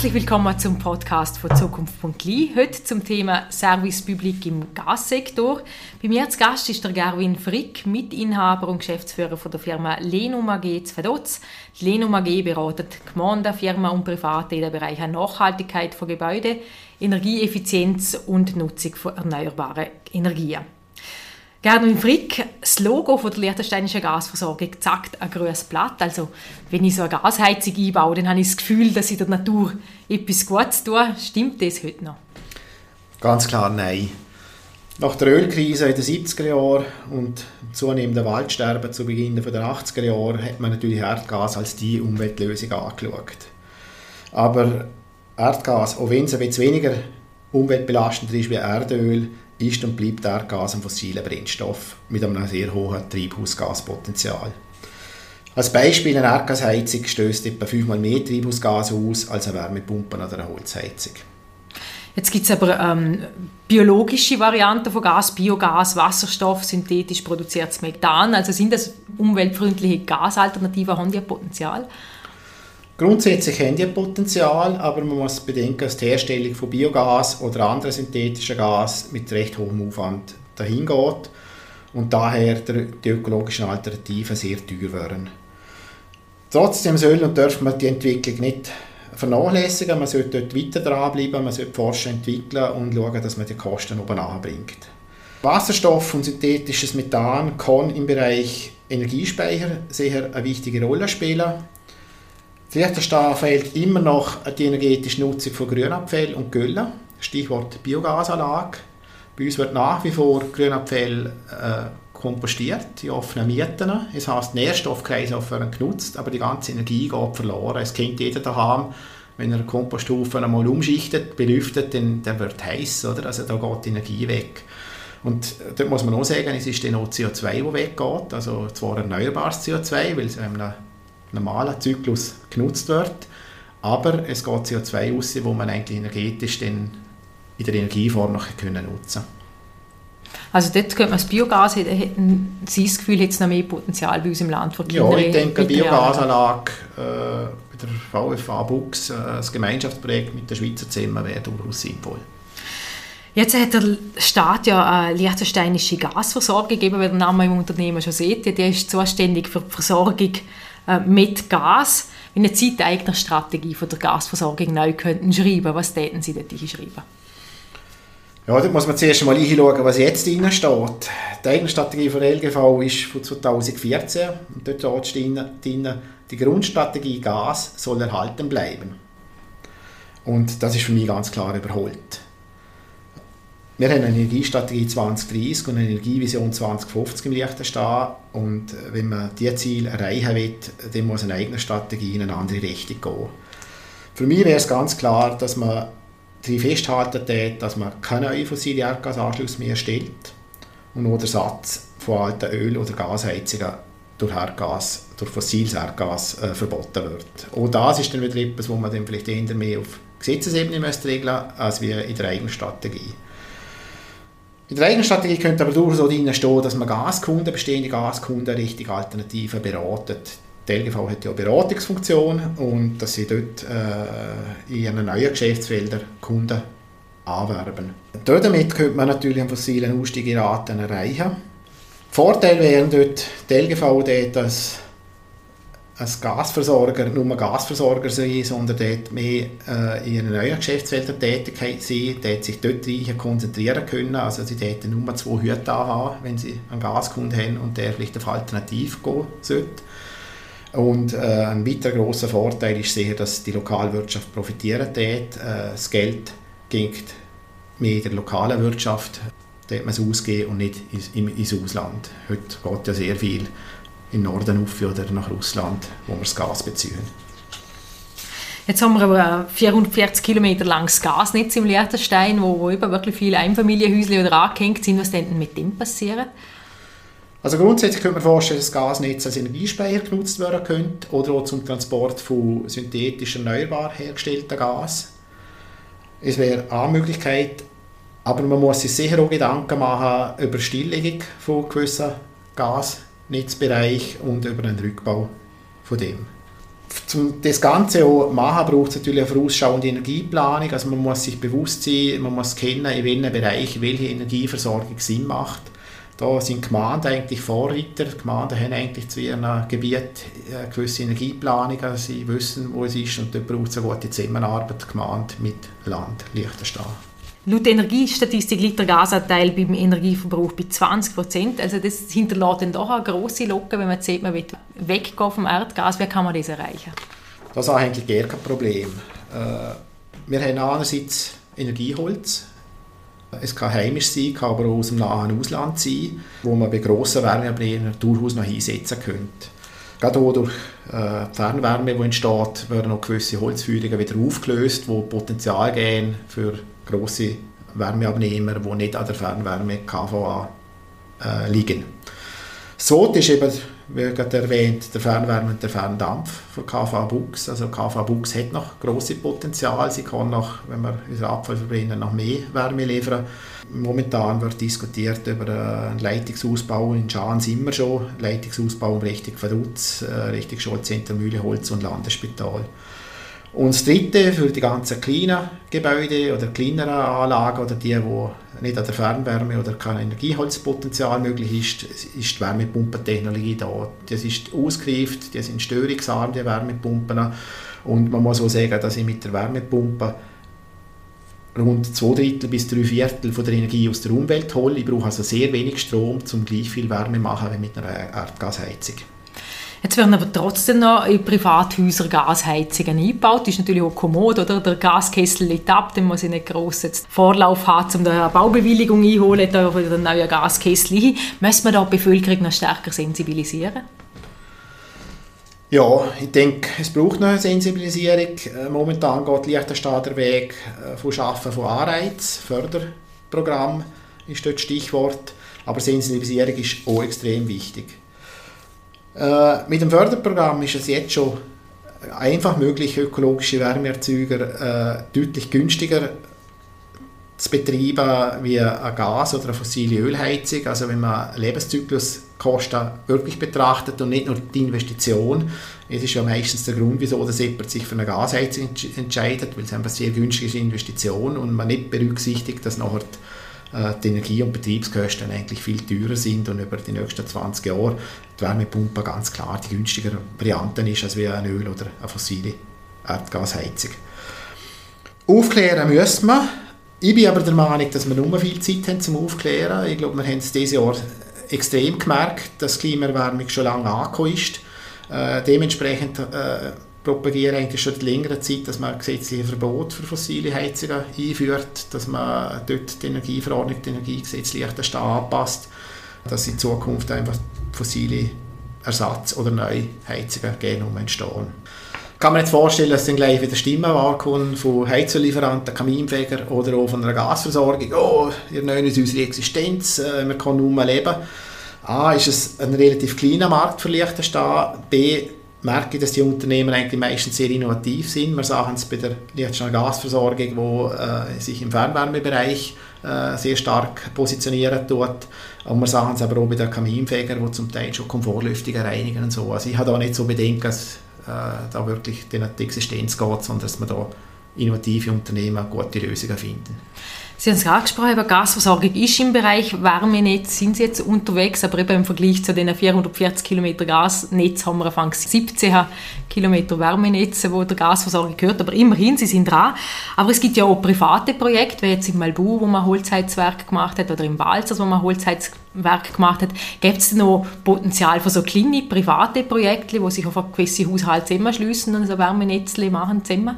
Herzlich willkommen zum Podcast von Zukunft.li. Heute zum Thema Service Public im Gassektor. Bei mir als Gast ist der Gerwin Frick, Mitinhaber und Geschäftsführer von der Firma Lenum AG zu Vaduz. Die Lenum AG beratet Gemeinden, Firmen und Private in den Bereichen Nachhaltigkeit von Gebäuden, Energieeffizienz und Nutzung von erneuerbaren Energien. Gerwin Frick, das Logo von der Liechtensteinischen Gasversorgung zeigt ein grünes Blatt. Also, wenn ich so eine Gasheizung einbaue, dann habe ich das Gefühl, dass ich der Natur etwas Gutes tue. Stimmt das heute noch? Ganz klar nein. Nach der Ölkrise in den 70er Jahren und zunehmendem Waldsterben zu Beginn der 80er Jahre hat man natürlich Erdgas als die Umweltlösung angeschaut. Aber Erdgas, auch wenn es ein bisschen weniger umweltbelastend ist wie Erdöl, ist und bleibt Erdgas ein fossiler Brennstoff mit einem sehr hohen Treibhausgaspotenzial. Als Beispiel eine Erdgasheizung stößt etwa fünfmal mehr Treibhausgas aus als eine Wärmepumpe oder eine Holzheizung. Jetzt gibt es aber ähm, biologische Varianten von Gas, Biogas, Wasserstoff, synthetisch produziertes Methan. Also sind das umweltfreundliche Gasalternativen, haben die Potenzial? Grundsätzlich haben die Potenzial, aber man muss bedenken, dass die Herstellung von Biogas oder anderen synthetischen Gas mit recht hohem Aufwand dahin geht und daher die ökologischen Alternativen sehr teuer wären. Trotzdem soll und darf man die Entwicklung nicht vernachlässigen. Man sollte dort weiter dranbleiben, man sollte forschen, entwickeln und schauen, dass man die Kosten oben anbringt. Wasserstoff und synthetisches Methan kann im Bereich Energiespeicher sehr eine wichtige Rolle spielen. Vielleicht fehlt immer noch die energetische Nutzung von Grünabfällen und Güllen. Stichwort Biogasanlage. Bei uns wird nach wie vor Grünabfall äh, kompostiert, die offenen Mieten. Das heisst, Nährstoffkreislauf werden genutzt, aber die ganze Energie geht verloren. Es kennt jeder daheim, wenn er einen Komposthaufen einmal umschichtet, belüftet, dann der wird heiß, oder? Also da geht die Energie weg. Und dort muss man auch sagen, es ist dann auch CO2, das weggeht, also zwar erneuerbares CO2, weil es einem normalen Zyklus genutzt wird. Aber es geht CO2 raus, wo man eigentlich energetisch dann in der Energieform noch können nutzen also dort könnte man das Biogas, hätten Sie das Gefühl, jetzt noch mehr Potenzial bei uns im Land für Kinder? Ja, ich denke, Biogasanlage äh, bei der VFA Bux, äh, das Gemeinschaftsprojekt mit der Schweizer Zimmer wäre durchaus sinnvoll. Jetzt hat der Staat ja eine liechtensteinische Gasversorgung gegeben, wie der Name im Unternehmen schon sieht. Der ist zuständig für die Versorgung äh, mit Gas, wenn eine zeiteigene Strategie von der Gasversorgung neu könnten schreiben, was täten Sie dort schreiben? Ja, da muss man zuerst mal hinschauen, was jetzt drin steht. Die eigene Strategie von der LGV ist von 2014 und dort steht drin, die Grundstrategie Gas soll erhalten bleiben. Und das ist für mich ganz klar überholt. Wir haben eine Energiestrategie 2030 und eine Energievision 2050 im Licht stehen. Und wenn man diese Ziele erreichen will, dann muss eine eigene Strategie in eine andere Richtung gehen. Für mich wäre es ganz klar, dass man daran festhalten tät, dass man keine neuen fossile Erdgasanschlüsse mehr stellt und nur der Satz von alten Öl- oder Gasheizungen durch Erdgas, durch fossiles Erdgas äh, verboten wird. Auch das ist dann wieder etwas, wo man dann vielleicht eher mehr auf Gesetzesebene regeln müsste, als wie in der eigenen Strategie. In der eigenen Strategie könnte aber durchaus auch stehen, dass man Gaskunden, bestehende Gaskunden richtig Alternativen beratet. Die LGV hat ja eine Beratungsfunktion und dass sie dort äh, in ihren neuen Geschäftsfeldern Kunden anwerben. Damit könnte man natürlich einen fossilen Ausstieg in Raten erreichen. Vorteil wären dort die LGV dort, dass als Gasversorger nur Gasversorger sein, sondern dort mehr äh, in einer neuen Geschäftsfelder Tätigkeit sein, dort sich dort rein konzentrieren können. Also sie dort nur zwei Hüte haben, wenn sie einen Gaskunden haben und der vielleicht auf Alternativ gehen sollte. Und äh, ein weiterer großer Vorteil ist sehr, dass die Lokalwirtschaft profitieren dort. Äh, das Geld geht mehr in der lokalen Wirtschaft, dort man es ausgeben und nicht ins, ins Ausland. Heute geht ja sehr viel in den Norden auf oder nach Russland, wo wir das Gas beziehen. Jetzt haben wir aber ein 440 Kilometer langes Gasnetz im Liechtenstein, wo, wo eben wirklich viele Einfamilienhäuser oder angehängt sind. Was denn mit dem passieren? Also grundsätzlich könnte man vorstellen, dass das Gasnetz als Energiespeicher genutzt werden könnte oder auch zum Transport von synthetisch erneuerbar hergestelltem Gas. Es wäre eine Möglichkeit, aber man muss sich sicher auch Gedanken machen über die Stilllegung von gewissen Gas Netzbereich und über den Rückbau von dem. um das Ganze auch machen, braucht es natürlich eine vorausschauende Energieplanung. Also man muss sich bewusst sein, man muss kennen, in welchem Bereich welche Energieversorgung Sinn macht. Da sind Gemeinden eigentlich Vorreiter. Die Gemeinden haben eigentlich zu ihrem Gebiet eine gewisse Energieplanung. Also sie wissen, wo es ist und dort braucht es eine gute Zusammenarbeit, Gemeinde mit Land, Liechtenstein. Laut Energiestatistik liegt der Gasanteil beim Energieverbrauch bei 20 Prozent. Also das hinterlässt dann doch eine grosse Locke, wenn man sieht, man will weggehen vom Erdgas. Wie kann man das erreichen? Das ist eigentlich gar kein Problem. Äh, wir haben einerseits Energieholz. Es kann heimisch sein, kann aber auch aus dem nahen Ausland sein, wo man bei grossen Wärmeabnehmern durchaus noch einsetzen könnte. Gerade auch durch äh, die Fernwärme, die entsteht, werden auch gewisse Holzfeuerungen wieder aufgelöst, die Potenzial geben für grosse Wärmeabnehmer, die nicht an der Fernwärme KVA äh, liegen. So ist eben, wie gerade erwähnt, der Fernwärme und der Ferndampf von KVA Bux. Also KVA Bux hat noch große Potenzial. Sie kann noch, wenn wir unseren Abfall verbrennen, noch mehr Wärme liefern. Momentan wird diskutiert über einen Leitungsausbau. In Schaan sind wir schon. Leitungsausbau Richtung Vaduz, äh, Richtung Scholzcenter Mühle, Holz und Landesspital. Und das Dritte für die ganzen kleinen Gebäude oder kleineren Anlagen oder die, wo nicht an der Fernwärme oder kein Energieholzpotenzial möglich ist, ist die Wärmepumpentechnologie da. Das ist ausgereift, die sind störungsarm, die Wärmepumpen. Und man muss auch sagen, dass ich mit der Wärmepumpe rund zwei Drittel bis drei Viertel von der Energie aus der Umwelt hole. Ich brauche also sehr wenig Strom, um gleich viel Wärme zu machen wie mit einer Erdgasheizung. Jetzt werden aber trotzdem noch in Privathäusern Gasheizungen eingebaut. Das ist natürlich auch kommod, oder? Der Gaskessel liegt ab, dann muss ich nicht gross jetzt Vorlauf haben, um eine Baubewilligung einholen, da wieder einen neuen Gaskessel ein. Müssen wir da die Bevölkerung noch stärker sensibilisieren? Ja, ich denke, es braucht noch eine Sensibilisierung. Äh, momentan geht Liechtenstein der Weg äh, von Schaffen von Anreiz, Förderprogramm ist dort Stichwort. Aber Sensibilisierung ist auch extrem wichtig. Äh, mit dem Förderprogramm ist es jetzt schon einfach möglich, ökologische Wärmeerzeuger äh, deutlich günstiger zu betreiben wie ein Gas- oder eine fossile Ölheizung. Also wenn man Lebenszykluskosten wirklich betrachtet und nicht nur die Investition. Es ist ja meistens der Grund, wieso das jemand sich für eine Gasheizung entscheidet, weil es einfach sehr günstig ist Investition und man nicht berücksichtigt, dass nachher die die Energie- und Betriebskosten eigentlich viel teurer sind und über die nächsten 20 Jahre die Wärmepumpe ganz klar die günstigere Variante ist als wie ein Öl- oder eine fossile Erdgasheizung. Aufklären müssen wir. Ich bin aber der Meinung, dass wir nur viel Zeit haben zum Aufklären. Ich glaube, wir haben es dieses Jahr extrem gemerkt, dass die Klimaerwärmung schon lange angekommen ist. Äh, dementsprechend äh, propagiere eigentlich schon seit längerer Zeit, dass man gesetzliche Verbot für fossile Heizungen einführt, dass man dort die Energieverordnung, die Energiegesetz Liechtenstein anpasst, dass in Zukunft einfach fossile Ersatz- oder neue Heizungen gehen um entstehen. Kann man nicht vorstellen, dass dann gleich wieder Stimmen wahrkommen von Heizöllieferanten, Kaminfeger oder auch von einer Gasversorgung. Oh, ihr nennen uns unsere Existenz, äh, wir können nur leben. A, ist es ein relativ kleiner Markt für Liechtenstein. B, merke ich, dass die Unternehmen eigentlich meistens sehr innovativ sind. Wir sagen es bei der Liechtensteiner Gasversorgung, die äh, sich im Fernwärmebereich äh, sehr stark positionieren tut. Und wir sagen es aber auch bei den Kaminfegern, die zum Teil schon Komfortlüftungen reinigen und so. Also ich habe da nicht so Bedenken, dass äh, da wirklich die Existenz geht, sondern dass wir da innovative Unternehmen gute Lösungen finden. Sie haben es angesprochen, aber Gasversorgung ist im Bereich Wärmenetz, sind Sie jetzt unterwegs, aber eben im Vergleich zu den 440 Kilometer Gasnetz haben wir Anfang 17 Kilometer Wärmenetze, wo der Gasversorgung gehört, aber immerhin, Sie sind dran. Aber es gibt ja auch private Projekte, wie jetzt in Malbu, wo man Holzheizwerk gemacht hat, oder im Balzers, wo man Holzheizwerk gemacht hat. Gibt es noch Potenzial für so kleine private Projekte, wo sich auf gewisse Haushalte zusammenschliessen und so Wärmenetzle machen zusammen?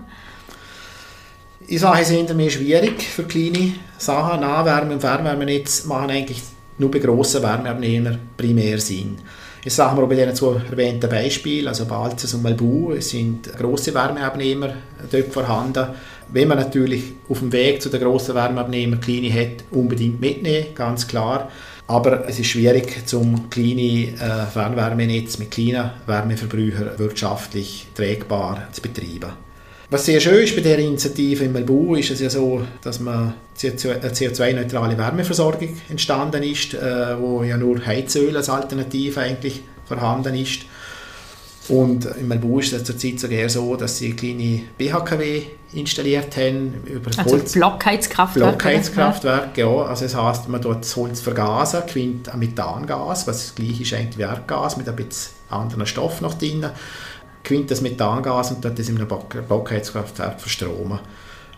Sage, es ist mir schwierig für kleine Sachen. Nahwärme und Fernwärmenetz machen eigentlich nur bei grossen Wärmeabnehmern primär Sinn. Jetzt sagen wir bei diesen zwei erwähnten Beispielen, also Balzers und Malbu, sind grosse Wärmeabnehmer dort vorhanden. Wenn man natürlich auf dem Weg zu den grossen Wärmeabnehmern kleine hat, unbedingt mitnehmen, ganz klar. Aber es ist schwierig, zum kleine äh, Fernwärmenetz mit kleinen Wärmeverbrauchern wirtschaftlich trägbar zu betreiben. Was sehr schön ist bei dieser Initiative in Melbourne, ist es ja so, dass man eine CO2-neutrale Wärmeversorgung entstanden ist, äh, wo ja nur Heizöl als Alternative eigentlich vorhanden ist. Und im Melbu ist es zurzeit sogar so, dass sie kleine BHKW installiert haben. Über das also Holz Blockheizkraftwerk? Blockheizkraftwerk, ja. Also das heisst, man dort das Holz vergasen, gewinnt ein Methangas, was das gleiche ist eigentlich wie Erdgas, mit ein bisschen anderen Stoff noch drin. Gewinnt das Methangas und dort das in einem Blockheizkraftwerk verstromen.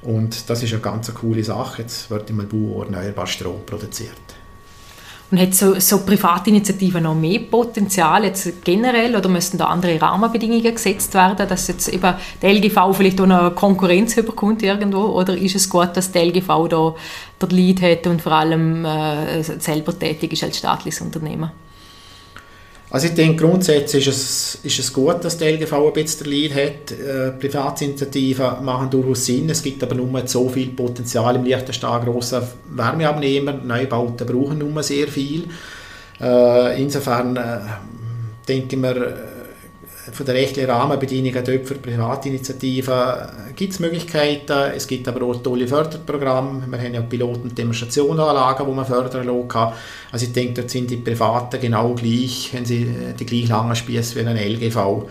Und das ist eine ganz coole Sache. Jetzt wird im Melbu erneuerbar Strom produziert. Und hat so, so Privatinitiativen noch mehr Potenzial jetzt generell oder müssten da andere Rahmenbedingungen gesetzt werden, dass jetzt eben die LGV vielleicht auch noch Konkurrenz überkommt irgendwo oder ist es gut, dass die LGV da der Lead hat und vor allem äh, selber tätig ist als staatliches Unternehmen? Also ich denke, grundsätzlich ist es, ist es gut, dass die LGV ein bisschen Leid hat. Äh, Privatinitiativen machen durchaus Sinn. Es gibt aber nur so viel Potenzial im Liechtenstein. Grosse Wärmeabnehmer, Neubauten brauchen nur sehr viel. Äh, insofern äh, denke ich mir, von den rechtlichen Rahmenbedingungen dort für Privatinitiativen gibt es Möglichkeiten. Es gibt aber auch tolle Förderprogramme. Wir haben ja Piloten- und Demonstrationsanlagen, wo man fördern kann. Also ich denke, dort sind die Privaten genau gleich, wenn sie die gleich langen Spieße wie ein LGV.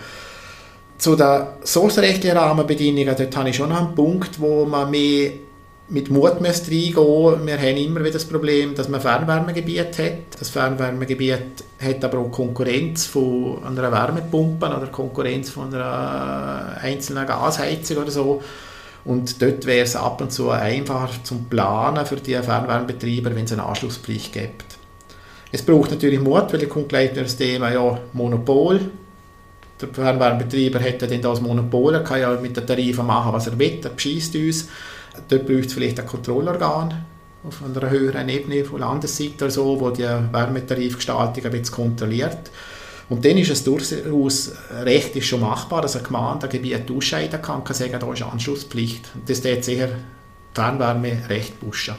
Zu den sourcerechtlichen Rahmenbedingungen, dort habe ich schon einen Punkt, wo man mehr mit Mut müsst reingehen. Wir haben immer wieder das Problem, dass man Fernwärmegebiet hat. Das Fernwärmegebiet hat aber auch Konkurrenz von einer Wärmepumpe oder Konkurrenz von einer einzelnen Gasheizung oder so. Und dort wäre es ab und zu einfacher zum Planen für die Fernwärmebetreiber, wenn es eine Anschlusspflicht gibt. Es braucht natürlich Mut, weil kommt gleich das Thema ja, Monopol. Der Fernwärmebetreiber hätte dann das Monopol, er kann ja mit den Tarifen machen, was er will, er beschießt uns. Dort braucht es vielleicht ein Kontrollorgan auf einer höheren Ebene von Landesseite oder so, wo die Wärmetarifgestaltung ein bisschen kontrolliert. Und dann ist es durchaus rechtlich schon machbar, dass eine Gemeinde ein Gebiet ausscheiden kann, kann sagen, da ist Anschlusspflicht. Und das ist sicher Fernwärme recht pushen.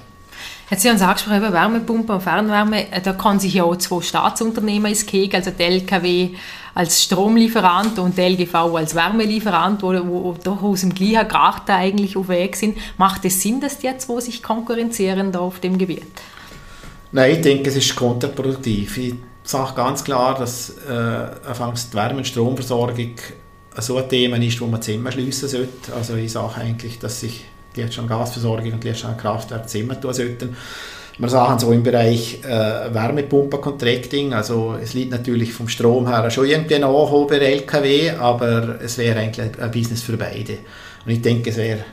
Jetzt Sie haben es angesprochen, Wärmepumpe und Fernwärme, da kann sich ja auch zwei Staatsunternehmen ins Keg, also die LKW als Stromlieferant und die LGV als Wärmelieferant, wo, wo durchaus im gleichen Grad eigentlich auf sind. Macht es Sinn, dass die zwei sich konkurrenzieren da auf dem Gebiet? Nein, ich denke, es ist kontraproduktiv. Ich sage ganz klar, dass äh, die Wärme- und Stromversorgung so ein Thema ist, wo man zusammenschliessen sollte. Also ich sage eigentlich, dass sich die jetzt schon Gasversorgung und die jetzt schon Kraftwerke zusammen tun sollten. Wir sagen so im Bereich äh, Wärmepumpen-Contracting, also es liegt natürlich vom Strom her schon irgendwie nach bei LKW, aber es wäre eigentlich ein Business für beide. Und ich denke, es wäre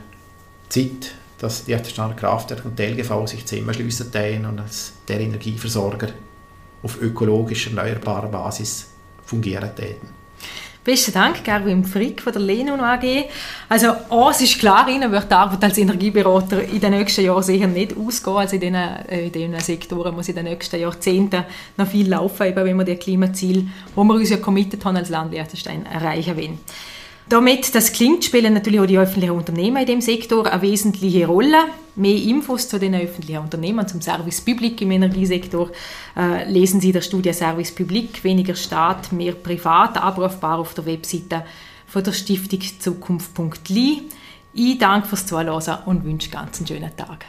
Zeit, dass die Erststand Kraftwerke und die LGV sich zusammenschliessen und als der Energieversorger auf ökologischer, erneuerbarer Basis fungieren täten. Besten Dank, Gerwin Frick von der Lenun AG. Also, es ist klar, Ihnen wird die Arbeit als Energieberater in den nächsten Jahren sicher nicht ausgehen. Also in diesen, äh, in diesen Sektoren muss in den nächsten Jahrzehnten noch viel laufen, eben wenn wir die Klimaziele, wo wir uns ja committed haben als Land Liechtenstein, erreichen wollen. Damit das klingt, spielen natürlich auch die öffentlichen Unternehmen in dem Sektor eine wesentliche Rolle. Mehr Infos zu den öffentlichen Unternehmen, zum Service Public im Energiesektor, äh, lesen Sie in der Studie Service Public, weniger Staat, mehr Privat, abrufbar auf der Webseite von der Stiftung Zukunft.li. Ich danke fürs Zuhören und wünsche ganz einen schönen Tag.